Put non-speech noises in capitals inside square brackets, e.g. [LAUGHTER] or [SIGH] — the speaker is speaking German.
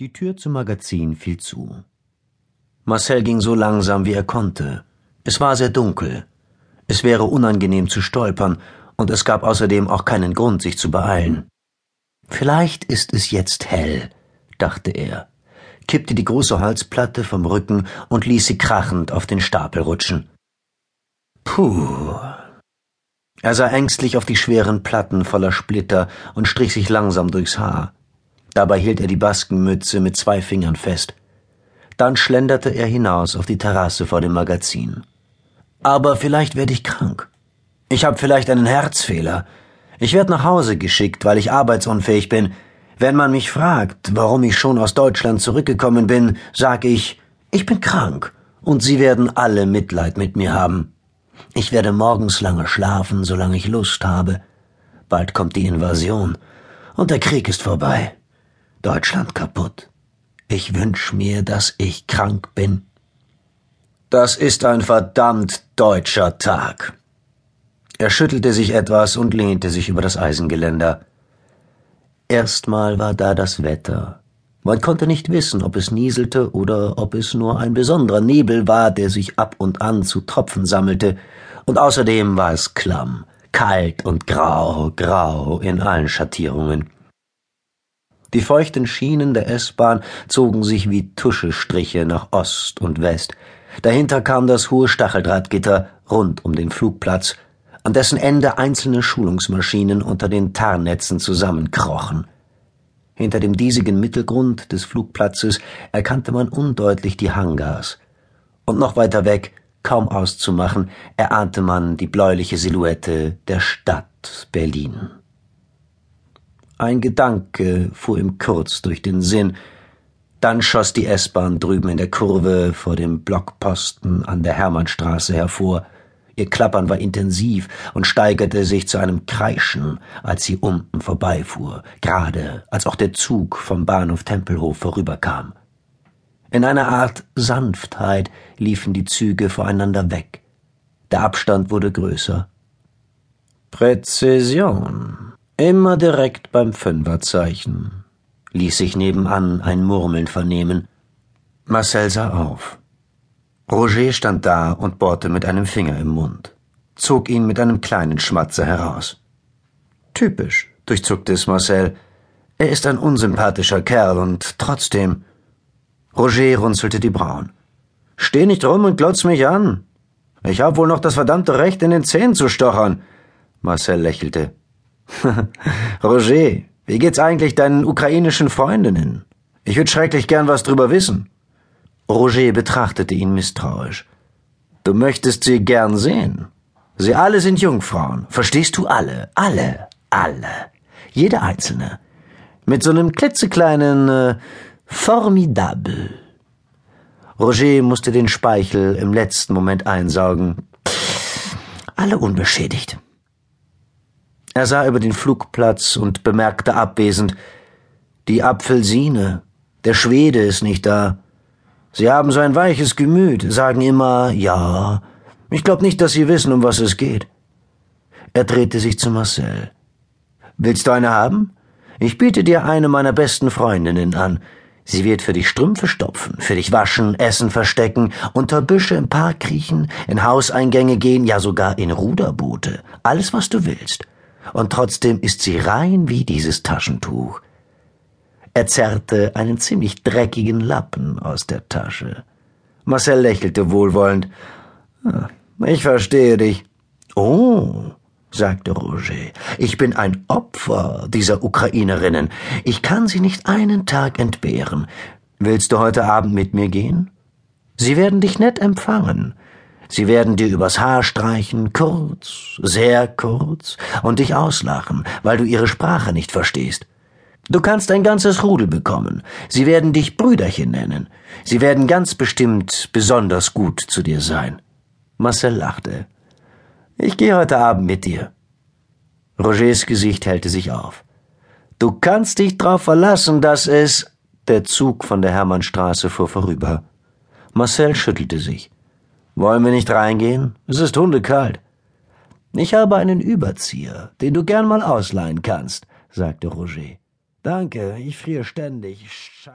Die Tür zum Magazin fiel zu. Marcel ging so langsam, wie er konnte. Es war sehr dunkel. Es wäre unangenehm zu stolpern, und es gab außerdem auch keinen Grund, sich zu beeilen. Vielleicht ist es jetzt hell, dachte er, kippte die große Holzplatte vom Rücken und ließ sie krachend auf den Stapel rutschen. Puh. Er sah ängstlich auf die schweren Platten voller Splitter und strich sich langsam durchs Haar. Dabei hielt er die Baskenmütze mit zwei Fingern fest. Dann schlenderte er hinaus auf die Terrasse vor dem Magazin. Aber vielleicht werde ich krank. Ich habe vielleicht einen Herzfehler. Ich werde nach Hause geschickt, weil ich arbeitsunfähig bin. Wenn man mich fragt, warum ich schon aus Deutschland zurückgekommen bin, sage ich, ich bin krank, und sie werden alle Mitleid mit mir haben. Ich werde morgens lange schlafen, solange ich Lust habe. Bald kommt die Invasion, und der Krieg ist vorbei. Deutschland kaputt. Ich wünsch mir, dass ich krank bin. Das ist ein verdammt deutscher Tag. Er schüttelte sich etwas und lehnte sich über das Eisengeländer. Erstmal war da das Wetter. Man konnte nicht wissen, ob es nieselte oder ob es nur ein besonderer Nebel war, der sich ab und an zu Tropfen sammelte, und außerdem war es klamm, kalt und grau, grau in allen Schattierungen. Die feuchten Schienen der S-Bahn zogen sich wie Tuschestriche nach Ost und West. Dahinter kam das hohe Stacheldrahtgitter rund um den Flugplatz, an dessen Ende einzelne Schulungsmaschinen unter den Tarnnetzen zusammenkrochen. Hinter dem diesigen Mittelgrund des Flugplatzes erkannte man undeutlich die Hangars. Und noch weiter weg, kaum auszumachen, erahnte man die bläuliche Silhouette der Stadt Berlin. Ein Gedanke fuhr ihm kurz durch den Sinn. Dann schoss die S-Bahn drüben in der Kurve vor dem Blockposten an der Hermannstraße hervor. Ihr Klappern war intensiv und steigerte sich zu einem Kreischen, als sie unten vorbeifuhr, gerade als auch der Zug vom Bahnhof Tempelhof vorüberkam. In einer Art Sanftheit liefen die Züge voreinander weg. Der Abstand wurde größer. Präzision. Immer direkt beim Fünferzeichen, ließ sich nebenan ein Murmeln vernehmen. Marcel sah auf. Roger stand da und bohrte mit einem Finger im Mund, zog ihn mit einem kleinen Schmatzer heraus. Typisch, durchzuckte es Marcel. Er ist ein unsympathischer Kerl und trotzdem. Roger runzelte die Brauen. Steh nicht rum und glotz mich an. Ich hab wohl noch das verdammte Recht, in den Zähnen zu stochern. Marcel lächelte. [LAUGHS] Roger, wie geht's eigentlich deinen ukrainischen Freundinnen? Ich würde schrecklich gern was drüber wissen. Roger betrachtete ihn misstrauisch. Du möchtest sie gern sehen. Sie alle sind Jungfrauen. Verstehst du alle? Alle. Alle. Jede einzelne. Mit so einem klitzekleinen äh, Formidable. Roger musste den Speichel im letzten Moment einsaugen. Alle unbeschädigt. Er sah über den Flugplatz und bemerkte abwesend, die Apfelsine, der Schwede ist nicht da. Sie haben so ein weiches Gemüt, sagen immer ja. Ich glaube nicht, dass Sie wissen, um was es geht. Er drehte sich zu Marcel. Willst du eine haben? Ich biete dir eine meiner besten Freundinnen an. Sie wird für dich Strümpfe stopfen, für dich waschen, Essen verstecken, unter Büsche im Park kriechen, in Hauseingänge gehen, ja sogar in Ruderboote. Alles, was du willst und trotzdem ist sie rein wie dieses Taschentuch. Er zerrte einen ziemlich dreckigen Lappen aus der Tasche. Marcel lächelte wohlwollend. Ah, ich verstehe dich. Oh, sagte Roger, ich bin ein Opfer dieser Ukrainerinnen. Ich kann sie nicht einen Tag entbehren. Willst du heute Abend mit mir gehen? Sie werden dich nett empfangen. Sie werden dir übers Haar streichen, kurz, sehr kurz, und dich auslachen, weil du ihre Sprache nicht verstehst. Du kannst ein ganzes Rudel bekommen. Sie werden dich Brüderchen nennen. Sie werden ganz bestimmt besonders gut zu dir sein. Marcel lachte. Ich gehe heute Abend mit dir. Rogers Gesicht hellte sich auf. Du kannst dich drauf verlassen, dass es. Der Zug von der Hermannstraße fuhr vorüber. Marcel schüttelte sich. Wollen wir nicht reingehen? Es ist hundekalt. Ich habe einen Überzieher, den du gern mal ausleihen kannst, sagte Roger. Danke, ich friere ständig. Scheiße.